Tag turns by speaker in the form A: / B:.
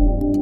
A: you